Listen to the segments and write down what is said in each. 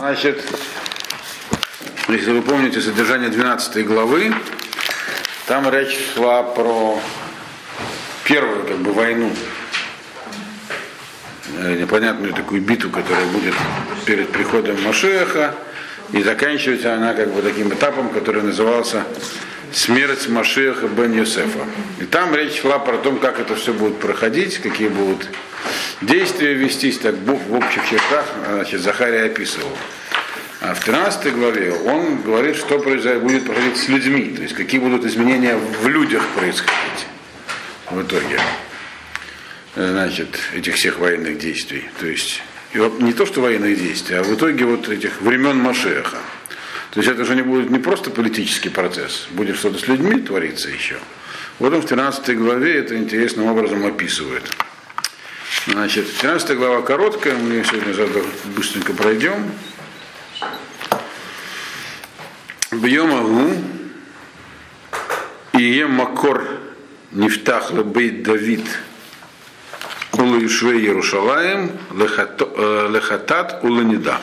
Значит, если вы помните содержание 12 главы, там речь шла про первую как бы войну, э, непонятную такую битву, которая будет перед приходом Машеха, и заканчивается она как бы таким этапом, который назывался смерть Машеха бен Юсефа. И там речь шла про то, как это все будет проходить, какие будут действия вестись, так в общих чертах, значит, Захария описывал. А в 13 главе он говорит, что произойдет, будет происходить с людьми, то есть какие будут изменения в людях происходить в итоге значит, этих всех военных действий. То есть не то, что военных действий, а в итоге вот этих времен Машеха. То есть это уже не будет не просто политический процесс, будет что-то с людьми твориться еще. Вот он в 13 главе это интересным образом описывает. Значит, 13 глава короткая, мы ее сегодня быстренько пройдем. Бьем Агу, и ем Макор Нифтах Лебейт Давид Улаишве Ярушалаем Лехатат Уланида.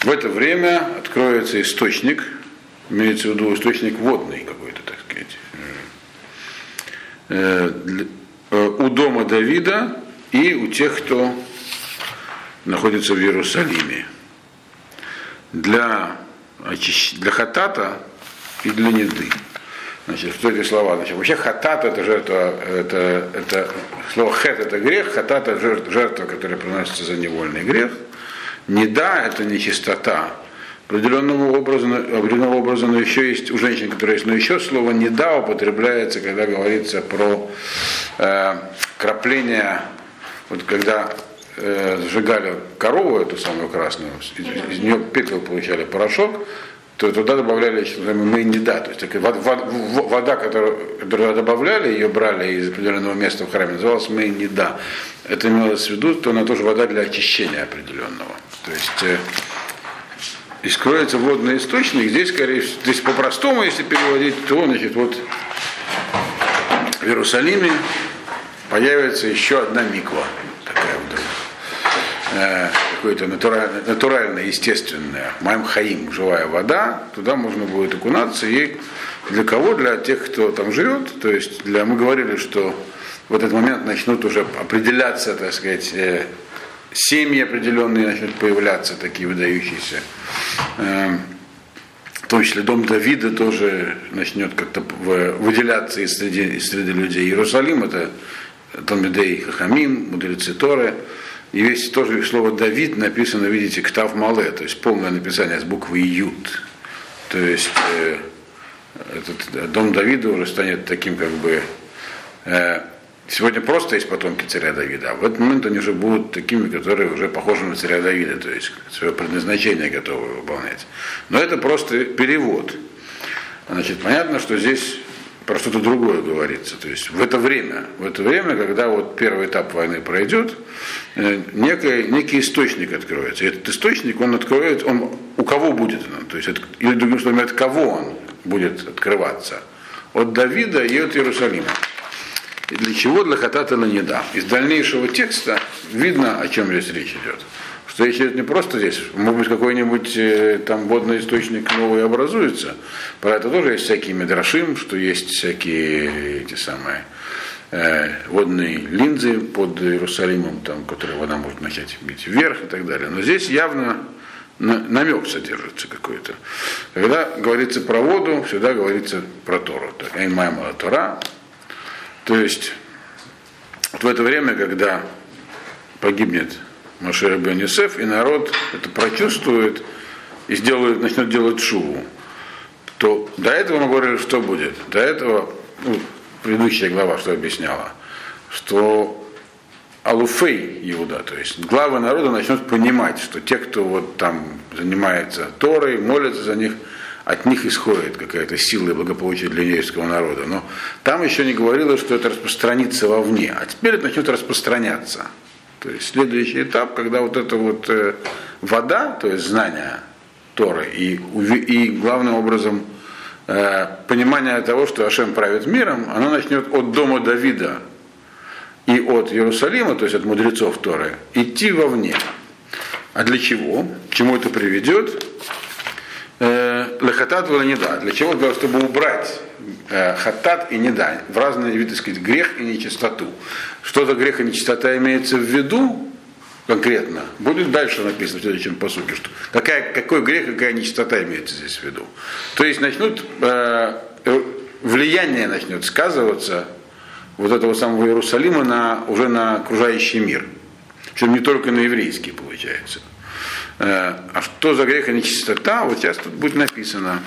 В это время откроется источник, имеется в виду источник водный какой-то, так сказать, э, э, у дома Давида и у тех, кто находится в Иерусалиме. Для, для хатата и для неды. Значит, что эти слова? Значит, вообще хатат это жертва, это, это слово хет это грех, хатат это жертва, жертва, которая приносится за невольный грех – не да, это не чистота. Определенного образа, определенного образа, но еще есть у женщин, которые есть, но еще слово не да употребляется, когда говорится про э, крапление, вот когда э, сжигали корову эту самую красную, из, из нее пепел получали порошок, то туда добавляли мы не да, то есть такая вода, вода которую, которую добавляли, ее брали из определенного места в храме, называлась мы не да. Это имелось в виду, то она тоже вода для очищения определенного. То есть э, искроется водный источник, здесь, скорее здесь по-простому, если переводить, то, значит, вот в Иерусалиме появится еще одна миква, такая вдруг. Э, какое-то натуральное, натуральное, естественное, Майм Хаим, живая вода, туда можно будет окунаться, и для кого? Для тех, кто там живет, то есть для, мы говорили, что в этот момент начнут уже определяться, так сказать, э, семьи определенные начнут появляться, такие выдающиеся. Эм, в том числе дом Давида тоже начнет как-то выделяться из среды, из среды людей. Иерусалим это Талмидей Хахамим, мудрецы Торы. И весь тоже слово Давид написано, видите, Ктав Мале, то есть полное написание с буквы Ют. То есть э, этот дом Давида уже станет таким как бы э, Сегодня просто есть потомки царя Давида, а в этот момент они уже будут такими, которые уже похожи на царя Давида, то есть свое предназначение готовы выполнять. Но это просто перевод. Значит, понятно, что здесь про что-то другое говорится. То есть в это время, в это время, когда вот первый этап войны пройдет, э, некий, некий источник откроется. И этот источник, он откроет, он у кого будет он? То есть, это, или другим словом, от кого он будет открываться? От Давида и от Иерусалима. Для чего? Для хатата да. Из дальнейшего текста видно, о чем здесь речь идет. Что речь идет не просто здесь, может быть, какой-нибудь э, там водный источник новый образуется. Про это тоже есть всякие медрашим, что есть всякие эти самые э, водные линзы под Иерусалимом, там, которые вода может начать бить вверх и так далее. Но здесь явно намек содержится какой-то. Когда говорится про воду, всегда говорится про Тору. Так, Эйн Тора, то есть в это время, когда погибнет Машер бен и народ это прочувствует и сделает, начнет делать шуву, то до этого мы говорили, что будет. До этого, ну, предыдущая глава что объясняла, что Алуфей Иуда, то есть главы народа начнут понимать, что те, кто вот там занимается Торой, молятся за них – от них исходит какая-то сила и благополучие для еврейского народа. Но там еще не говорилось, что это распространится вовне, а теперь это начнет распространяться. То есть следующий этап, когда вот эта вот э, вода, то есть знание Торы и, и главным образом э, понимание того, что Ашем правит миром, оно начнет от дома Давида и от Иерусалима, то есть от мудрецов Торы, идти вовне. А для чего? К чему это приведет? Лехатат не да. Для чего? Для того, чтобы убрать э, хатат и не да. В разные виды, сказать, грех и нечистоту. Что за грех и нечистота имеется в виду конкретно? Будет дальше написано в следующем посуке, что какая, какой грех, какая нечистота имеется здесь в виду. То есть начнут, э, влияние начнет сказываться вот этого самого Иерусалима на, уже на окружающий мир. Причем не только на еврейский, получается. Э, а что за грех и нечистота? Вот сейчас тут будет написано.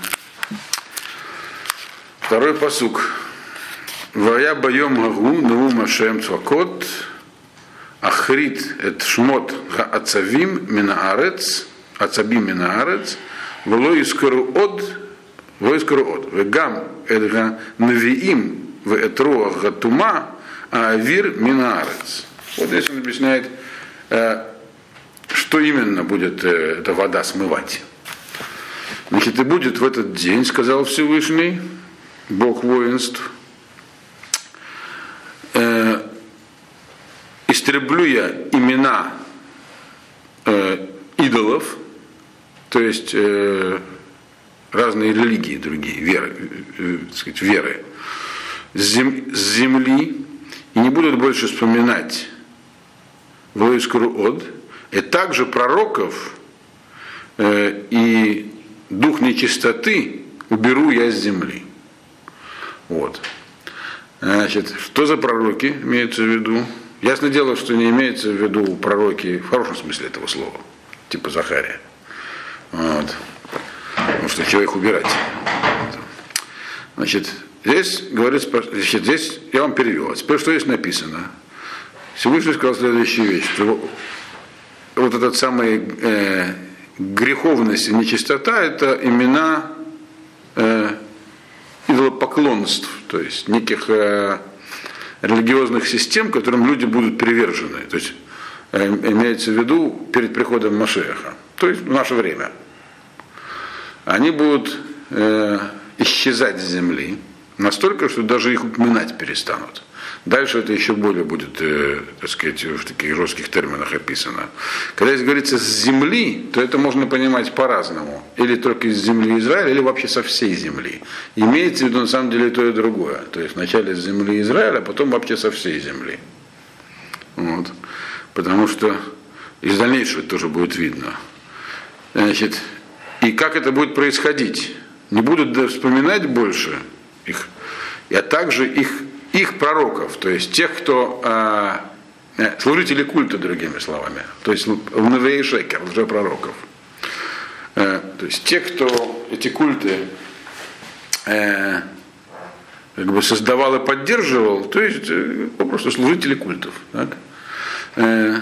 Второй посук. Вая боем гагу наву машем цвакот ахрит эт шмот ацавим минаарец ацабим минаарец вло искору од вло искору од вегам эдга навиим в этруах гатума авир минаарец. Вот здесь он объясняет э, что именно будет э, эта вода смывать. Значит, и будет в этот день, сказал Всевышний, Бог воинств, э, истреблю я имена э, идолов, то есть э, разные религии другие, веры, э, э, сказать, веры, с, зем, с земли, и не будут больше вспоминать Воискру Од, и также пророков э, и дух нечистоты уберу я с земли. Вот. Значит, что за пророки имеется в виду? Ясно дело, что не имеется в виду пророки в хорошем смысле этого слова, типа Захария. Вот. Потому что чего их убирать? Значит, здесь говорится, значит, здесь я вам перевел. Теперь что здесь написано? Всевышний сказал следующую вещь, что вот этот самый э, греховность и нечистота это имена э, идолопоклонств, то есть неких э, религиозных систем, которым люди будут привержены. То есть э, имеется в виду перед приходом Машеха, то есть в наше время. Они будут э, исчезать с земли настолько, что даже их упоминать перестанут. Дальше это еще более будет, э, так сказать, в таких жестких терминах описано. Когда здесь говорится с земли, то это можно понимать по-разному. Или только из земли Израиля, или вообще со всей земли. Имеется в виду на самом деле то и другое. То есть вначале с земли Израиля, а потом вообще со всей земли. Вот. Потому что из дальнейшего тоже будет видно. Значит, и как это будет происходить? Не будут вспоминать больше их, а также их их пророков, то есть тех, кто э, э служители культа, другими словами, то есть в Навей Шекер, лжепророков. Э, то есть те, кто эти культы э, как бы создавал и поддерживал, то есть э, просто служители культов. Так? Э,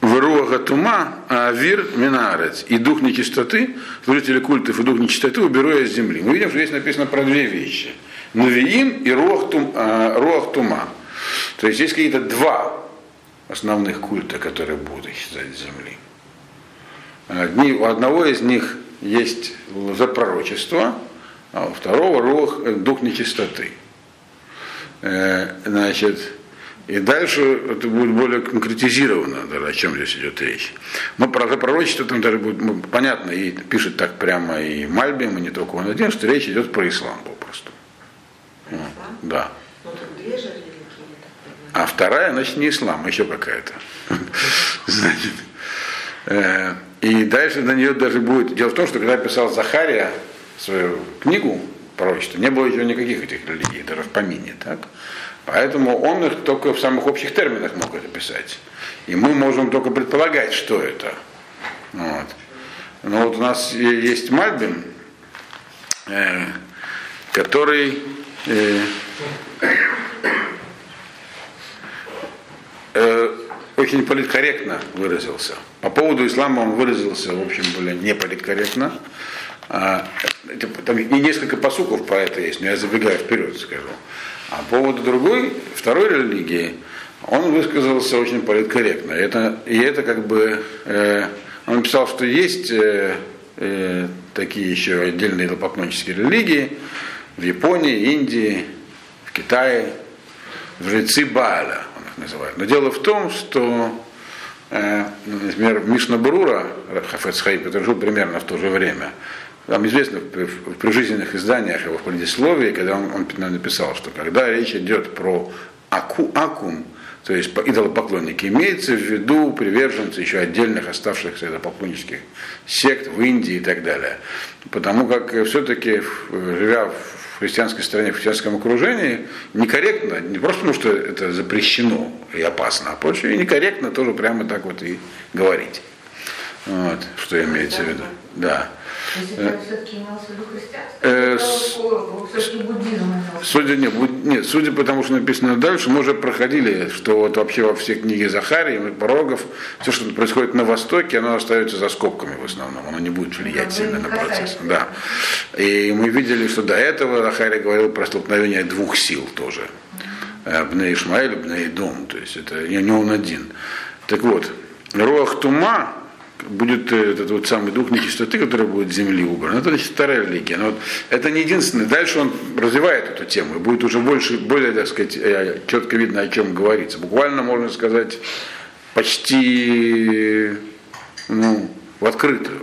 Веруага тума, а вир минарец. И дух нечистоты, служители культов и дух нечистоты уберу из земли. Мы видим, что здесь написано про две вещи – Навиим и Руах, тум, э, Руах Тума. То есть есть какие-то два основных культа, которые будут исчезать с земли. Одни, у одного из них есть запророчество, а у второго рух, э, дух нечистоты. Э, значит, и дальше это будет более конкретизировано, даже о чем здесь идет речь. Но про пророчество там даже будет ну, понятно, и пишет так прямо и Мальбим, и не только он один, что речь идет про ислам. Да. Ну, а вторая, значит, не ислам, а еще какая-то. Значит, э, и дальше на нее даже будет. Дело в том, что когда писал Захария свою книгу пророчества, не было еще никаких этих религий, даже в помине, так? Поэтому он их только в самых общих терминах мог это писать. И мы можем только предполагать, что это. Вот. Но вот у нас есть Мальбин, э, который очень политкорректно выразился. По поводу ислама он выразился, в общем, более неполиткорректно. А, это, там несколько посуков про это есть, но я забегаю вперед скажу. А по поводу другой, второй религии, он высказался очень политкорректно. Это, и это как бы, э, он писал, что есть э, э, такие еще отдельные лопоклоннические религии, в Японии, Индии, в Китае, жрецы Бааля, он их называет. Но дело в том, что э, например, Мишна Брура, Хафец Хаиб, который жил примерно в то же время, там известно в прижизненных изданиях его предисловии, когда он, он написал, что когда речь идет про аку, акум, то есть идолопоклонники, имеется в виду приверженцы еще отдельных оставшихся идолопоклоннических сект в Индии и так далее. Потому как все-таки, живя в христианской стране, в христианском окружении, некорректно, не просто потому, что это запрещено и опасно, а просто и некорректно тоже прямо так вот и говорить. Вот, что имеется в виду. Да. Э, судя, нет, нет, судя по тому, что написано дальше, мы уже проходили, что вот вообще во все книги Захарии, Порогов, все, что происходит на Востоке, оно остается за скобками в основном, оно не будет влиять сильно на процесс. Да. И мы видели, что до этого Захарий говорил про столкновение двух сил тоже. Э, Бне Ишмаэль, Бне Дом, то есть это не он один. Так вот, Руах Тума, будет э, этот вот самый дух нечистоты, который будет земли убран. Это значит вторая религия. Но вот это не единственное. Дальше он развивает эту тему. И будет уже больше, более, так сказать, э, четко видно, о чем говорится. Буквально, можно сказать, почти ну, в открытую.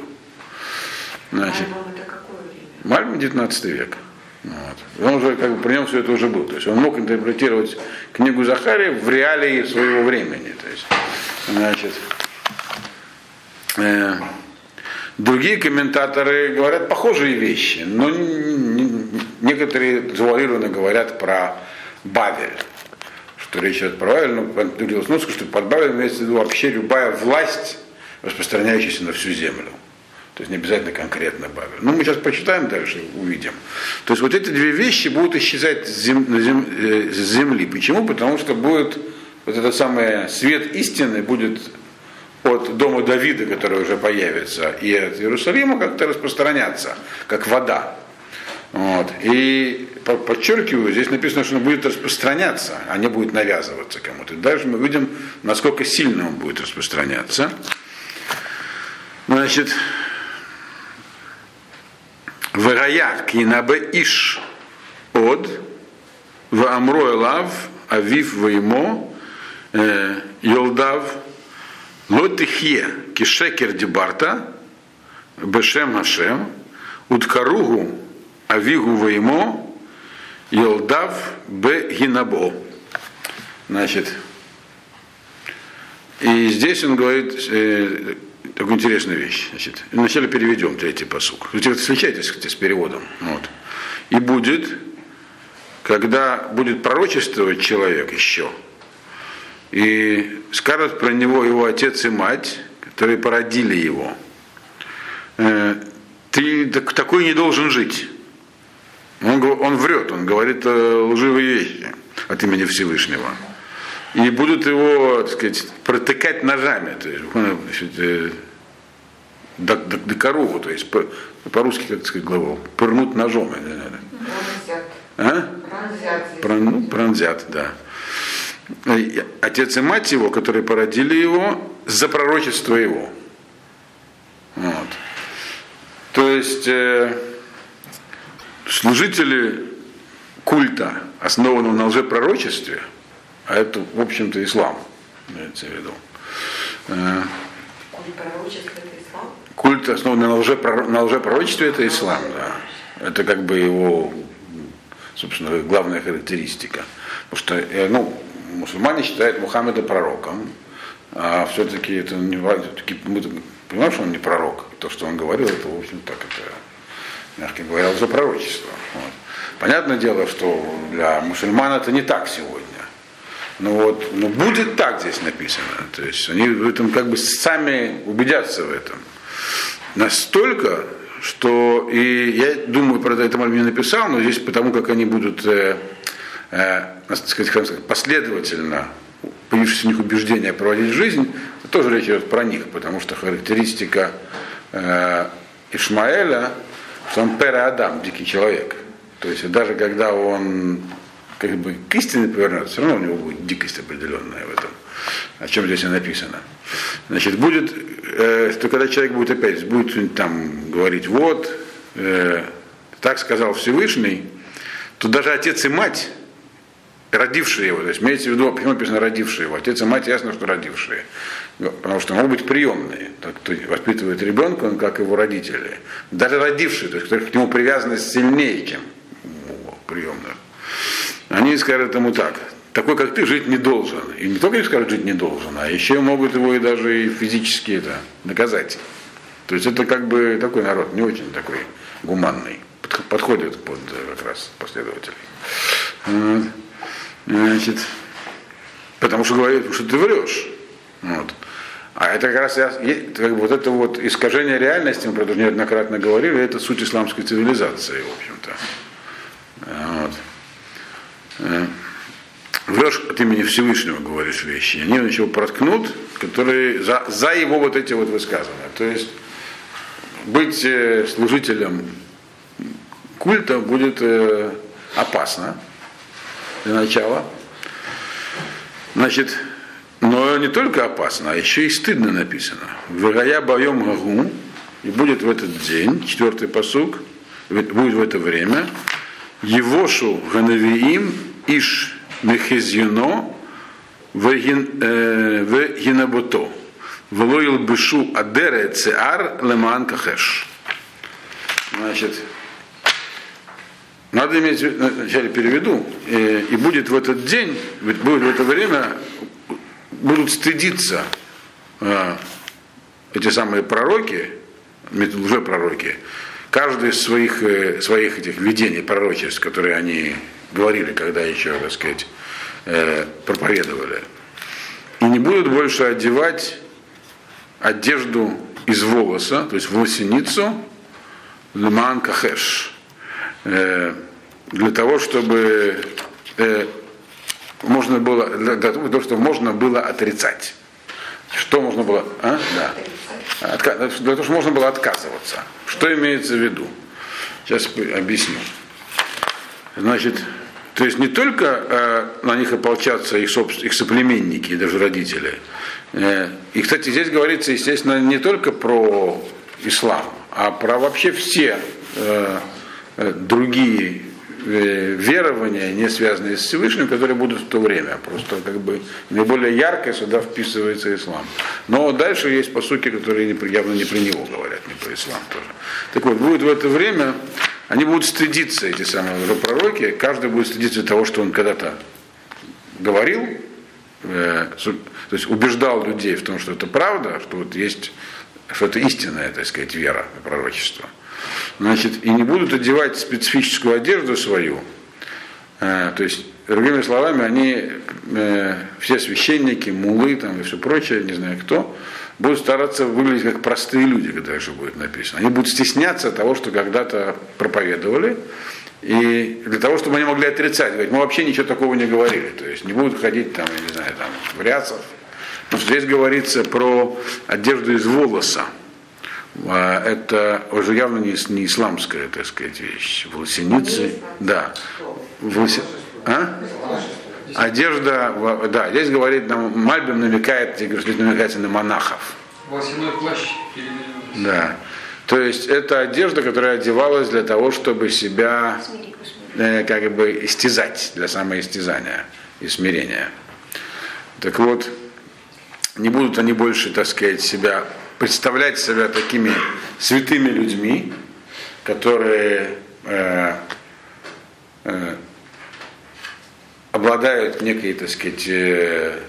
Значит, Мальбом 19 век. Вот. Он уже, как бы, при нем все это уже было. То есть он мог интерпретировать книгу Захария в реалии своего времени. То есть, значит, Э, другие комментаторы говорят похожие вещи, но некоторые завуалированно говорят про Бавель, что речь идет про Бавель, но ну, что под Бавель имеется в виду вообще любая власть, распространяющаяся на всю землю. То есть не обязательно конкретно Бавель. Ну, мы сейчас почитаем дальше, увидим. То есть вот эти две вещи будут исчезать с, зем, зем, э, земли. Почему? Потому что будет вот этот самый свет истины будет от дома Давида, который уже появится, и от Иерусалима как-то распространяться, как вода. Вот. И подчеркиваю, здесь написано, что он будет распространяться, а не будет навязываться кому-то. Дальше мы видим, насколько сильно он будет распространяться. Значит, Вараят кинабе иш от в амроэлав авив ваимо э, йолдав Лотихе кишекер дебарта, бешем Хашем, уткаругу авигу веймо, Йолдав б гинабо. Значит, и здесь он говорит э, такую интересную вещь. Значит, вначале переведем третий посук. Вы встречаетесь с переводом. Вот. И будет, когда будет пророчествовать человек еще, и скажут про него его отец и мать, которые породили его. «Э, ты такой не должен жить. Он, он врет, он говорит лживые вещи от имени Всевышнего. И будут его, так сказать, протыкать ножами, то есть, значит, э, до, до, до корову, то есть по, по-русски, как сказать, главу, пырнут ножом. Пронзят. А? Пронзят. Прон, ну, пронзят, да отец и мать его, которые породили его, за пророчество его. Вот. То есть э, служители культа, основанного на лжепророчестве, а это, в общем-то, ислам, имеется в виду. Э, культ пророчества это ислам? Культ, основанный на, лжепрор... на лжепророчестве, это ислам, да. Это как бы его, собственно, главная характеристика. Потому что, э, ну, мусульмане считают Мухаммеда пророком, а все-таки это не все-таки мы понимаем, что он не пророк. То, что он говорил, это, в общем, так это, мягко говоря, за пророчество. Вот. Понятное дело, что для мусульман это не так сегодня. Но вот, но будет так здесь написано. То есть они в этом как бы сами убедятся в этом. Настолько, что и я думаю, про это Мальми написал, но здесь потому как они будут э, э, сказать, последовательно появившиеся у них убеждения проводить жизнь, тоже речь идет про них, потому что характеристика э, Ишмаэля, что он пера Адам, дикий человек. То есть даже когда он как бы к истине повернется, все равно у него будет дикость определенная в этом, о чем здесь и написано. Значит, будет, э, что когда человек будет опять, будет там говорить, вот, э, так сказал Всевышний, то даже отец и мать родившие его, то есть имеется в виду, почему написано родившие его, отец и мать ясно, что родившие, потому что могут быть приемные, тот, кто воспитывает ребенка, он как его родители, даже родившие, то есть к нему привязанность сильнее, чем приемных. Они скажут ему так, такой, как ты, жить не должен. И не только им скажут, жить не должен, а еще могут его и даже и физически это наказать. То есть это как бы такой народ, не очень такой гуманный. Подходит под э, как раз последователей. Значит, потому что говорит, что ты врешь. Вот. А это как раз как бы, вот это вот искажение реальности, мы про это неоднократно говорили, это суть исламской цивилизации, в общем-то. Вот. Э, врешь от имени Всевышнего, говоришь вещи. Они его проткнут, которые за, за его вот эти вот высказывания. То есть быть э, служителем культа будет э, опасно для начала. Значит, но не только опасно, а еще и стыдно написано. Вырая боем гагу, и будет в этот день, четвертый посук, будет в это время, Евошу Ганавиим Иш Мехезюно в Гинабуто. Влоил бышу адере цеар леман кахеш. Значит, надо иметь, вначале переведу, и, и будет в этот день, будет в это время, будут стыдиться э, эти самые пророки, уже пророки, каждый из своих, э, своих этих видений пророчеств, которые они говорили, когда еще, так сказать, э, проповедовали. И не будут больше одевать одежду из волоса, то есть волосиницу, лиман кахеш, э, для того, чтобы э, можно было, для того, чтобы можно было отрицать. Что можно было? А? Да. Отка... Для того, чтобы можно было отказываться. Что имеется в виду? Сейчас объясню. Значит, то есть не только э, на них ополчатся их, собствен... их соплеменники, даже родители. Э, и, кстати, здесь говорится, естественно, не только про ислам, а про вообще все э, другие Э, верования, не связанные с Всевышним, которые будут в то время. Просто как бы наиболее ярко сюда вписывается ислам. Но дальше есть посуки, которые явно не про него говорят, не про ислам тоже. Так вот, будет в это время, они будут стыдиться, эти самые пророки, каждый будет стыдиться того, что он когда-то говорил, э, то есть убеждал людей в том, что это правда, что вот есть, что это истинная, так сказать, вера, пророчество. Значит, и не будут одевать специфическую одежду свою. Э, то есть, другими словами, они, э, все священники, мулы там, и все прочее, не знаю кто, будут стараться выглядеть как простые люди, когда же будет написано. Они будут стесняться того, что когда-то проповедовали, и для того, чтобы они могли отрицать, говорить, мы вообще ничего такого не говорили. То есть не будут ходить там, я не знаю, там, в рясах. Но здесь говорится про одежду из волоса. А, это уже явно не, не исламская, так сказать, вещь. Волосеницы, да. Волоси... А? Одежда, да, здесь говорит, нам, Мальбим намекает, здесь намекается на монахов. Волосяной плащ Да. То есть это одежда, которая одевалась для того, чтобы себя э, как бы истязать, для самоистязания и смирения. Так вот, не будут они больше, так сказать, себя представлять себя такими святыми людьми, которые э, э, обладают некой, так сказать, э,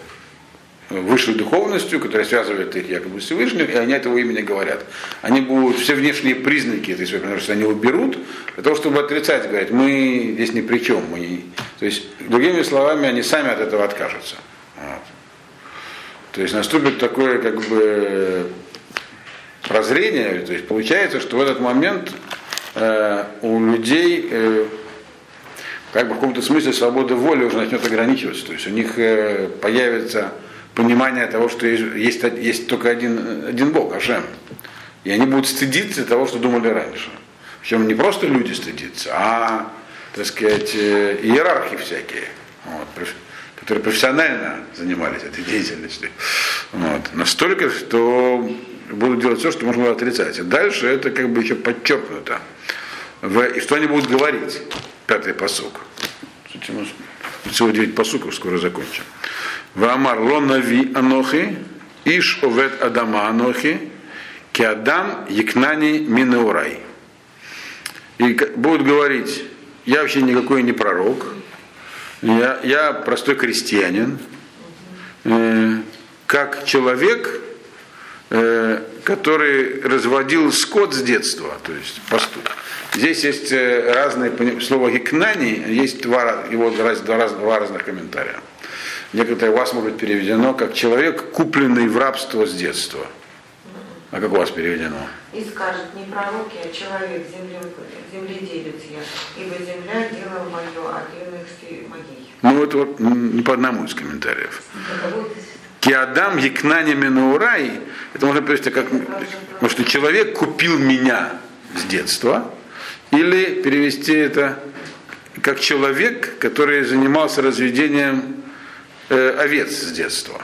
высшей духовностью, которая связывает их якобы с Всевышним, и они этого имени говорят. Они будут все внешние признаки этой своей принадлежности, они уберут, для того, чтобы отрицать, говорить, мы здесь ни при чем. Мы... То есть, другими словами, они сами от этого откажутся. Вот. То есть наступит такое как бы прозрение, то есть получается, что в этот момент э, у людей э, как бы в каком-то смысле свобода воли уже начнет ограничиваться. То есть у них э, появится понимание того, что есть, есть, есть только один, один Бог, Ашем. И они будут стыдиться того, что думали раньше. Причем не просто люди стыдятся, а, так сказать, э, иерархи всякие, вот, которые профессионально занимались этой деятельностью. Вот. Настолько, что будут делать все, что можно отрицать. И дальше это как бы еще подчеркнуто. В, и что они будут говорить? Пятый посок. Всего 9 посуков, скоро закончим. Ваамар лонави анохи, иш овет адама анохи, киадам якнани минеурай. И будут говорить, я вообще никакой не пророк, я, я простой крестьянин, э, как человек, который разводил скот с детства, то есть пастух. Здесь есть э, разные слова гикнани, есть два, его два, два, два разных комментария. Некоторые у вас может быть переведено как человек, купленный в рабство с детства. А как у вас переведено? И скажет, не пророки, а человек, земле, земледелец я, ибо земля дело мое, а длинных моей. Ну, это вот не по одному из комментариев. Киадам Якнани Менаурай, это можно перевести как, потому что человек купил меня с детства, или перевести это как человек, который занимался разведением э, овец с детства.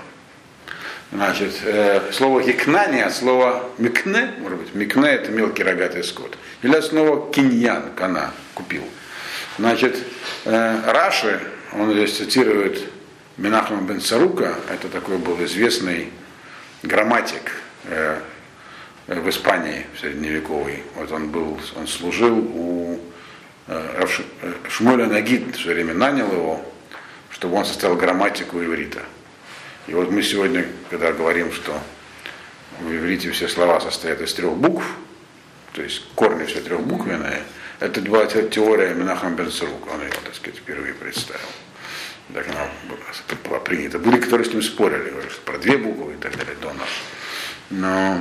Значит, э, слово хикнани от слова микне, может быть, микне это мелкий рогатый скот. Или от слова киньян, кана, купил. Значит, э, Раши, он здесь цитирует Минахма бен Сарука, это такой был известный грамматик э, в Испании в средневековой. Вот он был, он служил у э, э Шмуля Нагид, все время нанял его, чтобы он составил грамматику иврита. И вот мы сегодня, когда говорим, что в иврите все слова состоят из трех букв, то есть корни все трехбуквенные, это была теория Минахам Бенцерук, он ее, так сказать, впервые представил. Так она была принята. Были, которые с ним спорили, про две буквы и так далее до нас. Но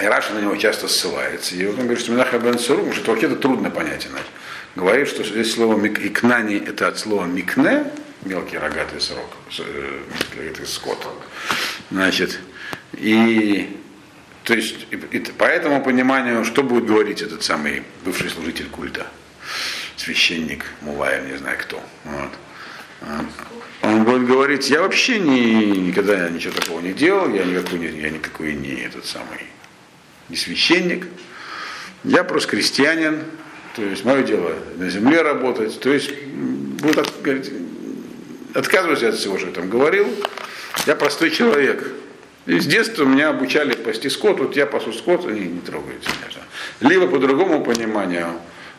и Раша на него часто ссылается. И он говорит, что Минаха Бен Сурук, что это трудно понять иначе. Говорит, что здесь слово икнани это от слова микне, мелкий рогатый срок, рогатый скот. Значит, и то есть и, и, по этому пониманию, что будет говорить этот самый бывший служитель культа, священник, мулаев, не знаю кто. Вот. Он будет говорить, я вообще ни, никогда ничего такого не делал, я никакой, я никакой не этот самый, не священник, я просто крестьянин, то есть мое дело на земле работать, то есть будет от, говорить, от всего, что я там говорил. Я простой человек. И с детства меня обучали пасти скот, вот я пасу скот, они не меня. Либо по другому пониманию,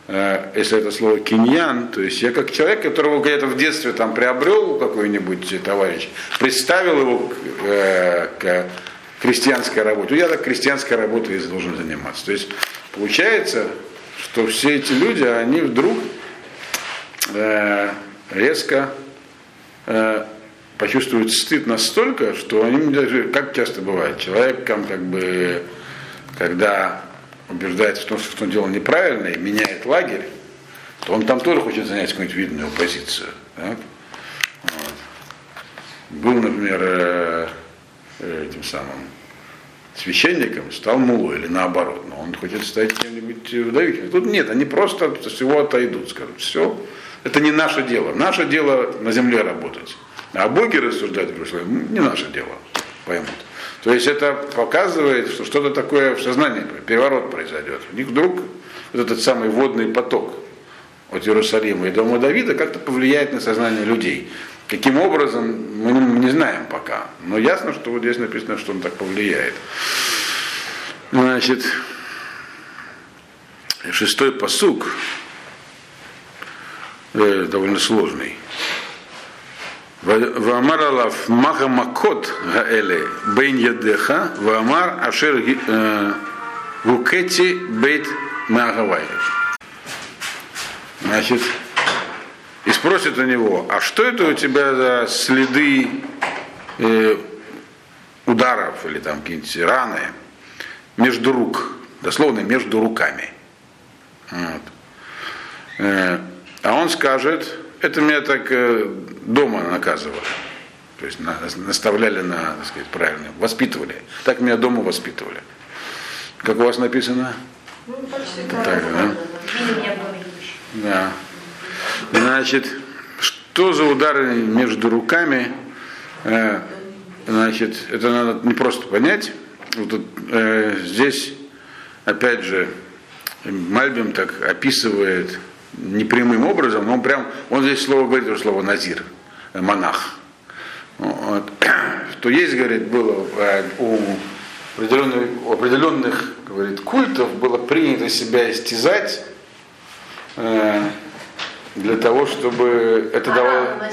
если это слово киньян, то есть я как человек, которого где-то в детстве там приобрел какой-нибудь товарищ, представил его к, э, к крестьянской работе. Я так крестьянской работой должен заниматься. То есть получается, что все эти люди, они вдруг э, резко э, почувствуют стыд настолько, что они даже, как часто бывает, человек там как бы, когда убеждается в том, что он делал неправильно и меняет лагерь, то он там тоже хочет занять какую-нибудь видную позицию. Так? Вот. Был, например, э, э, этим самым священником, стал мулой или наоборот, но он хочет стать кем-нибудь выдающим. Тут нет, они просто всего отойдут, скажут, все, это не наше дело. Наше дело на земле работать. А боги рассуждать не наше дело, поймут. То есть это показывает, что что-то такое в сознании, переворот произойдет. У них вдруг вот этот самый водный поток от Иерусалима и Дома Давида как-то повлияет на сознание людей. Каким образом, мы не знаем пока. Но ясно, что вот здесь написано, что он так повлияет. Значит, шестой посук, э, довольно сложный. Ваамар Алав Маха Макот Гаэле Бейн Ядеха Ваамар Ашер Вукети Бейт Маагавай. Значит, и спросит у него, а что это у тебя за следы э, ударов или там какие-нибудь раны между рук, дословно между руками. Вот. Э, а он скажет, это меня так э, дома наказывали. То есть на, наставляли на, так сказать, правильно, воспитывали. Так меня дома воспитывали. Как у вас написано? Ну, почти так, да? Да. Значит, что за удары между руками? Э, значит, это надо не просто понять. Вот, э, здесь, опять же, Мальбим так описывает непрямым образом, но он прям, он здесь слово говорит, уже слово назир, э, монах. Вот. То есть, говорит, было э, у определенных, у определенных говорит, культов было принято себя истязать э, для того, чтобы это давало...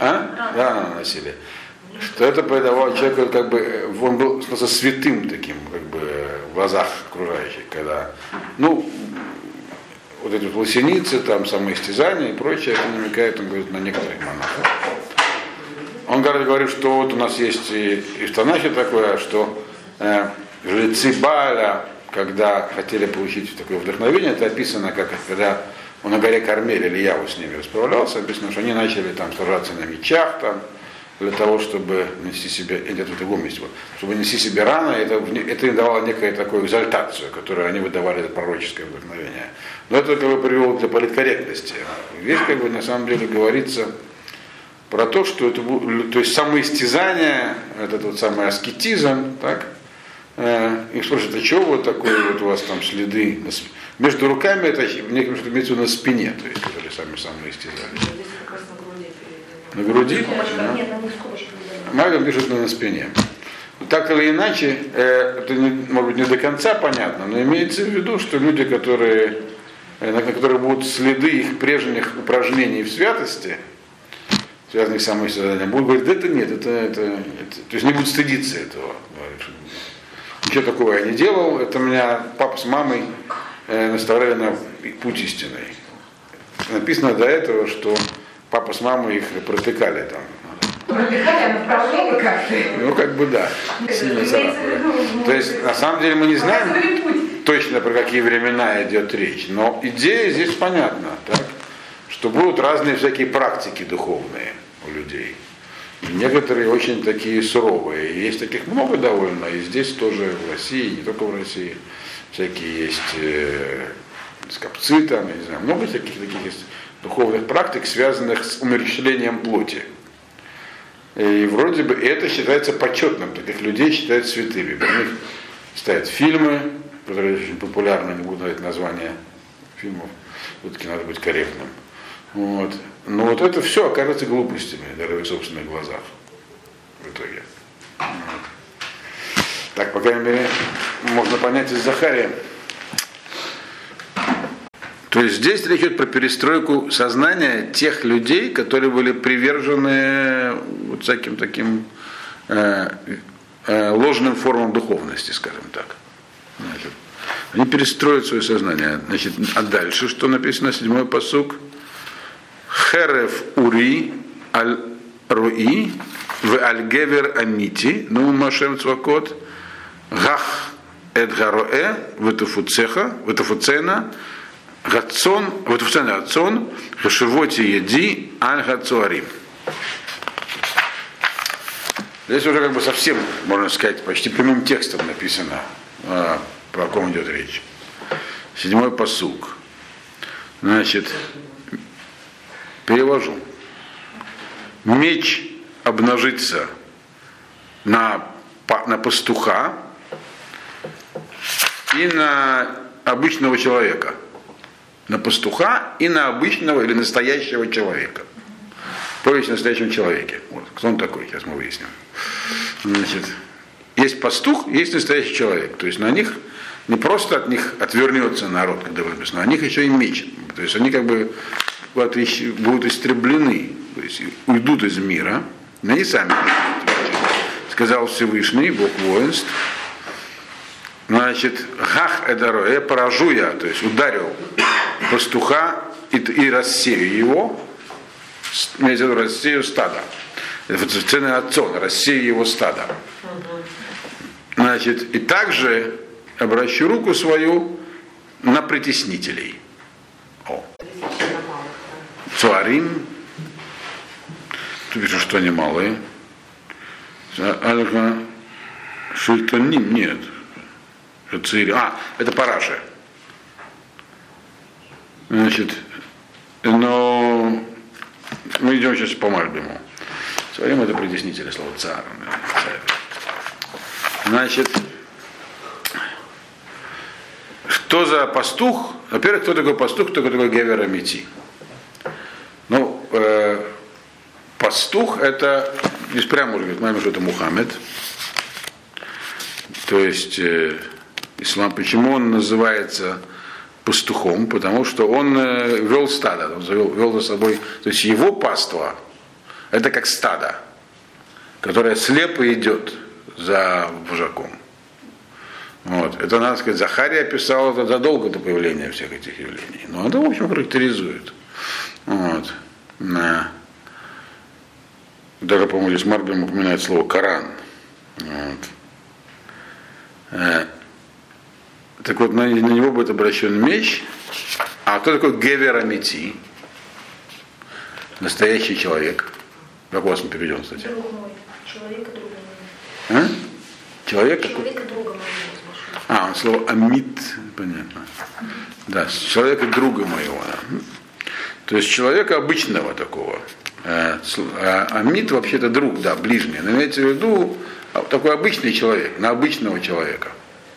А? Да, наносили. Что это придавало человеку, как бы, он был просто святым таким, как бы, в глазах окружающих, когда, ну, вот эти вот лосеницы, там самоистязания и прочее, это намекает, он говорит, на некоторых монахов. Он говорит, что вот у нас есть и, и в Танахе такое, что э, жрецы Баля, когда хотели получить такое вдохновение, это описано как когда он на горе Кармель или Яву с ними расправлялся, написано, что они начали там сражаться на мечах, там, для того, чтобы нести себе, или это в другом месте, чтобы нести себе рано, это, это им давало некую такую экзальтацию, которую они выдавали за пророческое вдохновение. Но это как бы привело для политкорректности. Здесь как бы на самом деле говорится про то, что это то есть самоистязание, этот вот самый аскетизм, так, э, их спрашивают, а чего вот такое вот у вас там следы между руками, это неким что имеется на спине, то есть, которые сами самоистязали. На груди? Магом пишет на спине. Так или иначе, э, это может быть не до конца понятно, но имеется в виду, что люди, которые, э, на которых будут следы их прежних упражнений в святости, связанных с самоистязанием, будут говорить, да это нет, это, это, это, то есть не будут стыдиться этого. Ничего такого я не делал, это меня папа с мамой э, наставляли на путь истинный. Написано до этого, что папа с мамой их протыкали там. Протыкали, а направление как Ну, как бы да. Сильно То есть, на самом деле, мы не знаем точно, про какие времена идет речь, но идея здесь понятна, так? что будут разные всякие практики духовные у людей. И некоторые очень такие суровые. И есть таких много довольно, и здесь тоже в России, не только в России, всякие есть э, скопцы там, я не знаю, много всяких таких есть духовных практик, связанных с умерщвлением плоти. И вроде бы это считается почетным, таких людей считают святыми. Про них ставят фильмы, которые очень популярны, не буду давать название фильмов, все-таки надо быть корректным. Вот. Но вот это все окажется глупостями, даже в собственных глазах в итоге. Вот. Так, по крайней мере, можно понять из Захария. То есть здесь речь идет про перестройку сознания тех людей, которые были привержены вот всяким таким э, э, ложным формам духовности, скажем так. Они перестроят свое сознание. Значит, а дальше что написано, седьмой посук? Херев ури аль руи в аль-гевер амити, ну машем цвакот, гах эдгароэ, в этуфуцеха, в этуфуцена, Гацон, вот в цене Гацон, Хашивоти Еди, Аль Гацуарим. Здесь уже как бы совсем, можно сказать, почти прямым текстом написано, а, про ком идет речь. Седьмой посук. Значит, перевожу. Меч обнажится на, на пастуха и на обычного человека – на пастуха и на обычного или настоящего человека. Повесть о настоящем человеке. Вот. Кто он такой, сейчас мы выясним. Значит, есть пастух, есть настоящий человек. То есть на них не просто от них отвернется народ, когда написано, а на них еще и меч. То есть они как бы будут истреблены, то есть уйдут из мира, но они сами. Сказал Всевышний, Бог воинств, значит, гах эдаро, я поражу я, то есть ударил пастуха и, и рассею его, имеется в виду рассею стада. Цены отцон, рассею его стада. Значит, и также обращу руку свою на притеснителей. О. Цуарим. Тут пишут, что они малые. Альха Шультаним, нет. А, это параша. Значит, но мы идем сейчас по Мальбиму. Своим это притеснители слова царь. Значит, Кто за пастух? Во-первых, кто такой пастух, кто такой Гевер Амити? Ну, э, пастух это, здесь прямо уже говорит, наверное, что это Мухаммед. То есть э, ислам, почему он называется пастухом? Потому что он э, вел стадо, он вел, вел за собой, то есть его паства, это как стадо, которое слепо идет за вожаком. Вот. Это, надо сказать, Захария описал это задолго до появления всех этих явлений. Но это, в общем, характеризует. Вот. На... Даже, по-моему, здесь Марбин упоминает слово Коран. Вот. Э, так вот, на, него будет обращен меч. А кто такой Гевер Амити? Настоящий человек. Как у вас он переведен, кстати? Друг мой. Человека друга моего. А? Человек? Человека друга моего. А, слово амит, понятно. Да, человека друга моего. Да. То есть человека обычного такого. А амит вообще-то друг, да, ближний. Но имеется в виду а, такой обычный человек, на обычного человека.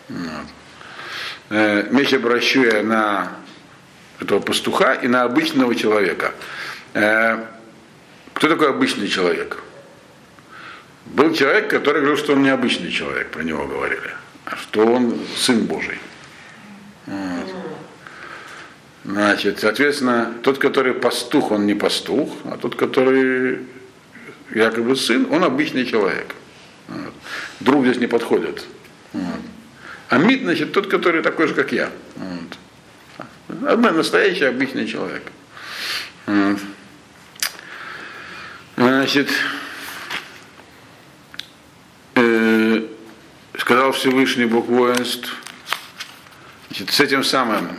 Вот. Э, меч обращу я на этого пастуха и на обычного человека. Э, кто такой обычный человек? Был человек, который говорил, что он необычный человек, про него говорили что он сын Божий. Вот. Значит, соответственно, тот, который пастух, он не пастух, а тот, который якобы сын, он обычный человек. Вот. Друг здесь не подходит. Вот. А мид, значит, тот, который такой же, как я. Вот. Настоящий обычный человек. Вот. Значит, сказал Всевышний Бог воинств, значит, с этим самым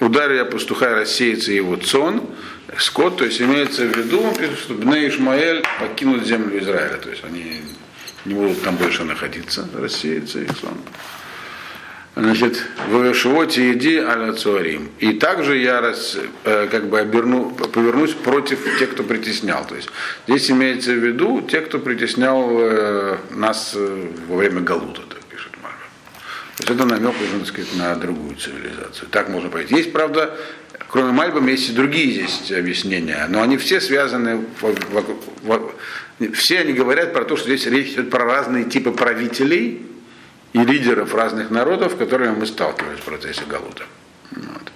ударил я пастуха рассеется его цон, скот, то есть имеется в виду, он пишет, что Бне Ишмаэль покинут землю Израиля, то есть они не будут там больше находиться, рассеется их сон. Значит, в Шивоте иди аля Цуарим. И также я раз, э, как бы оберну, повернусь против тех, кто притеснял. То есть здесь имеется в виду те, кто притеснял э, нас э, во время Галута. То есть это намек, можно сказать, на другую цивилизацию. Так можно понять. Есть, правда, кроме Мальбам, есть и другие здесь объяснения, но они все связаны, все они говорят про то, что здесь речь идет про разные типы правителей, и лидеров разных народов, с которыми мы сталкивались в процессе Галута. Вот.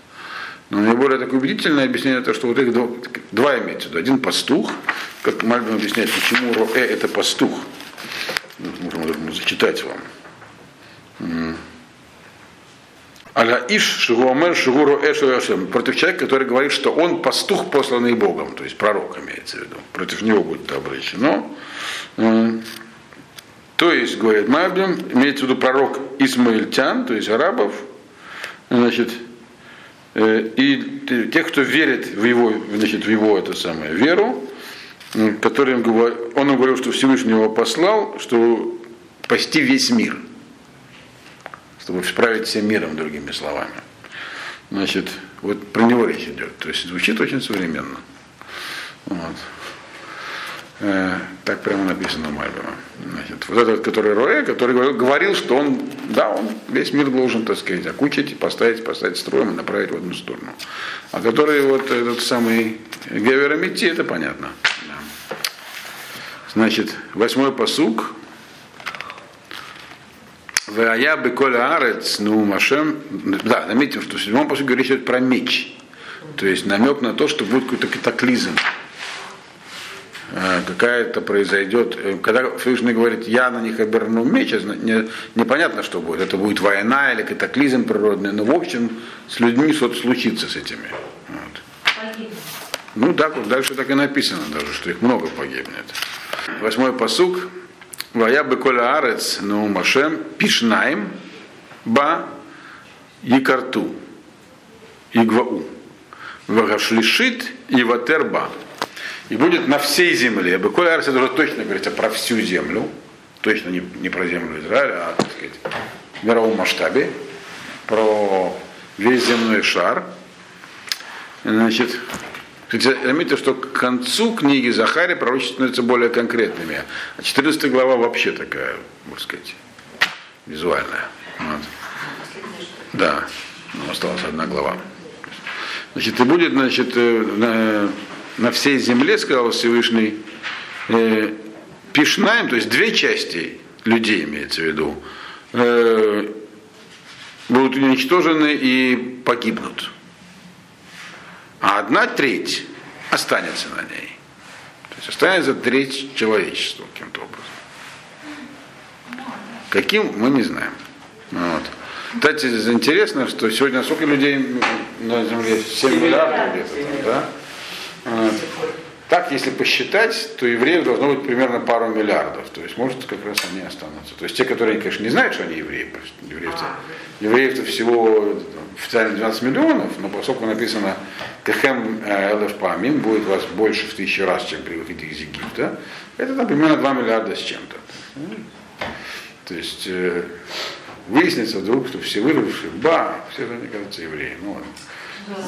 Но наиболее такое убедительное объяснение то, что вот их два, два имеется в виду. Один пастух, как Мальбин объясняет, почему Роэ это пастух. Можем зачитать вам. Аля Иш Шигуамер Шигуру Эшуэшем. Против человека, который говорит, что он пастух, посланный Богом, то есть пророк имеется в виду. Против него будет обращено. То есть, говорит Мабдим, имеется в виду пророк Исмаильтян, то есть арабов, значит, э, и тех, кто верит в его, значит, в его это самое, веру, который он говорил, что Всевышний его послал, что пасти весь мир, чтобы справить всем миром, другими словами. Значит, вот про него речь идет. То есть звучит очень современно. Вот. Э, так прямо написано Мальбима. Значит, вот этот, который Роэ, который говорил, что он, да, он весь мир должен, так сказать, окучить, поставить, поставить строем и направить в одну сторону. А который вот этот самый Гевер это понятно. Значит, восьмой посук. Вая беколя арец, ну машем. Да, заметим, что в седьмом посуке говорит идет про меч. То есть намек на то, что будет какой-то катаклизм Э, какая-то произойдет, э, когда Всевышний говорит, я на них оберну меч, не, непонятно, что будет. Это будет война или катаклизм природный, но в общем с людьми что-то случится с этими. Вот. Ну так, дальше так и написано даже, что их много погибнет. Восьмой посук. Вая бы коля арец ну машем пишнаем ба якарту игвау. Вагашлишит и ватерба и будет на всей земле. Беколь Арс это уже точно говорится про всю землю, точно не, не про землю Израиля, а так сказать, в мировом масштабе, про весь земной шар. Значит, заметьте, что к концу книги Захари пророчества становятся более конкретными. А 14 глава вообще такая, можно сказать, визуальная. Вот. Да, ну, осталась одна глава. Значит, и будет, значит, э, на, на всей земле, сказал Всевышний, э, Пишнаем, то есть две части людей имеется в виду, э, будут уничтожены и погибнут. А одна треть останется на ней. То есть останется треть человечества каким-то образом. Каким, мы не знаем. Вот. Кстати, интересно, что сегодня сколько людей на Земле? 7 миллиардов где-то, да? Вот. Так, если посчитать, то евреев должно быть примерно пару миллиардов. То есть, может, как раз они останутся. То есть, те, которые, конечно, не знают, что они евреи, евреев-то, евреев-то всего официально 12 миллионов, но поскольку написано Кахем Элеф Памим, будет вас больше в тысячу раз, чем при выходе из Египта, это там, примерно 2 миллиарда с чем-то. То есть, э, выяснится вдруг, что все выжившие, ба, все это, мне кажется, евреи. Ну,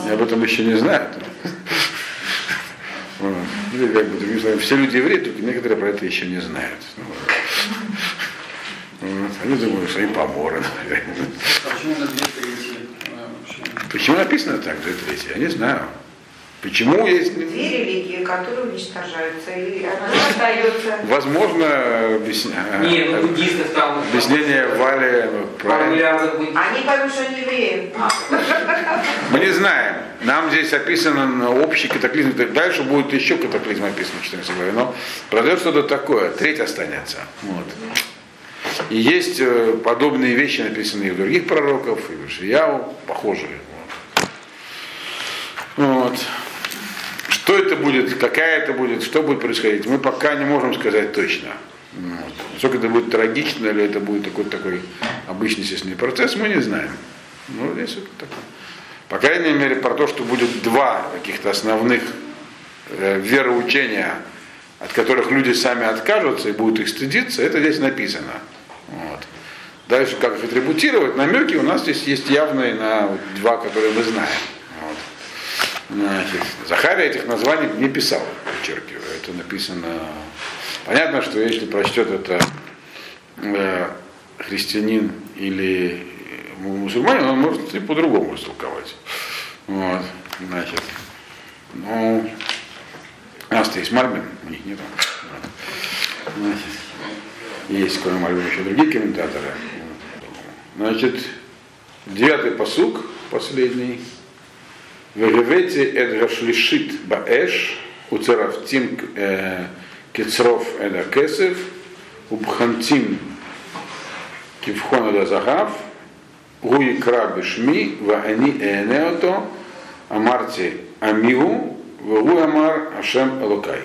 я об этом еще не знаю. Или как бы другими словами, все люди евреи, только некоторые про это еще не знают. Ну. Они думают, что они поморы. Почему написано так, две трети? Я не знаю. Почему есть... Две религии, которые уничтожаются, и она остается... Возможно, объясня... Не, ну буддистов там... объяснение Вали правильно. Они поймут, что они евреи. Мы не знаем. Нам здесь описано на общий катаклизм. Дальше будет еще катаклизм описан в 14 главе. Но произойдет что-то такое. Треть останется. Вот. И есть э, подобные вещи, написанные в других пророков, и в Ишияу, похожие. Вот. Вот. Что это будет, какая это будет, что будет происходить, мы пока не можем сказать точно. Вот. Насколько это будет трагично, или это будет такой, такой обычный естественный процесс, мы не знаем. Ну, здесь вот такое. По крайней мере, про то, что будет два каких-то основных э, вероучения, от которых люди сами откажутся и будут их стыдиться, это здесь написано. Вот. Дальше, как их атрибутировать, намеки у нас здесь есть явные на вот два, которые мы знаем. Вот. Значит, Захария этих названий не писал, подчеркиваю. Это написано. Понятно, что если прочтет это э, христианин или мусульманин, он может и по-другому истолковать. Вот. Значит, ну, у нас есть Мальбин, у них нет. Значит, есть, кроме Мальбина, еще другие комментаторы. Значит, девятый посук, последний. Вегевете эдгашлишит баэш, уцерафтим кецров эда кесев, убхантим кивхон эда загав, гуи крабишми, ваани энеото, амарти амигу, вегу амар ашем элокай.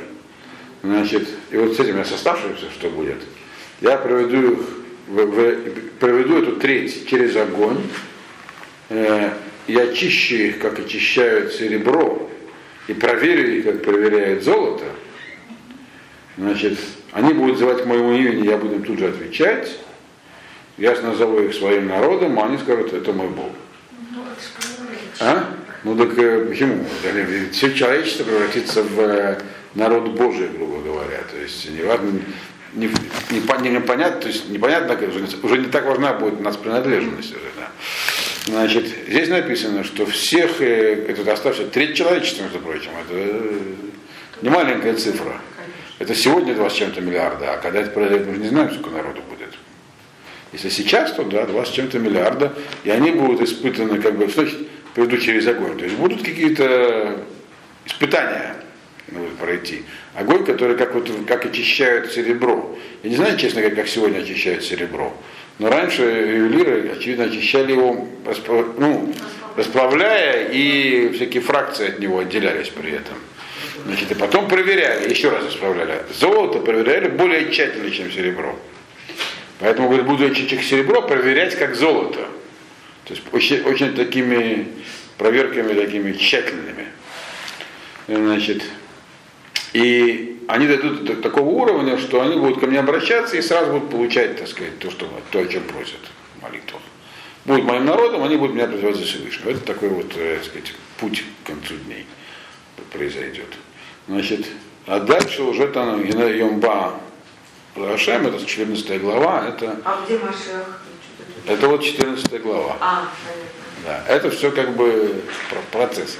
Значит, и вот с этим я составшимся, что будет, я проведу их, проведу эту треть через огонь, э, и очищу их, как очищают серебро, и проверю их, как проверяют золото, значит, они будут звать к моему имени, я буду им тут же отвечать, я назову их своим народом, а они скажут, это мой Бог. А? Ну так э, почему? Все человечество превратится в э, народ Божий, грубо говоря. То есть неважно, не, не, не, непонятно, то есть непонятно, уже не так важна будет у нас принадлежность уже, да. Значит, здесь написано, что всех, э, это оставшее треть человечества, между прочим, это э, не маленькая цифра. Это сегодня 20 с чем-то миллиарда, а когда это произойдет, мы же не знаем, сколько народу будет. Если сейчас, то да, 20 с чем-то миллиарда, и они будут испытаны, как бы, что пройдут через огонь. То есть будут какие-то испытания будут пройти. Огонь, который как, вот, как очищают серебро. Я не знаю, честно говоря, как сегодня очищают серебро. Но раньше ювелиры, очевидно, очищали его, ну, расплавляя, и всякие фракции от него отделялись при этом. Значит, и потом проверяли, еще раз расплавляли. Золото проверяли более тщательно, чем серебро. Поэтому, говорит, буду очищать серебро, проверять как золото. То есть очень, очень такими проверками такими тщательными. Значит, и они дойдут до такого уровня, что они будут ко мне обращаться и сразу будут получать, так сказать, то, что, то о чем просят в молитвах. Будут моим народом, они будут меня призывать за Всевышнего. Это такой вот, э, так сказать, путь к концу дней произойдет. Значит, а дальше уже там Йомба Рашем, это 14 глава, это, А где Машех? это вот 14 глава. А, понятно. Да, это все как бы процессы.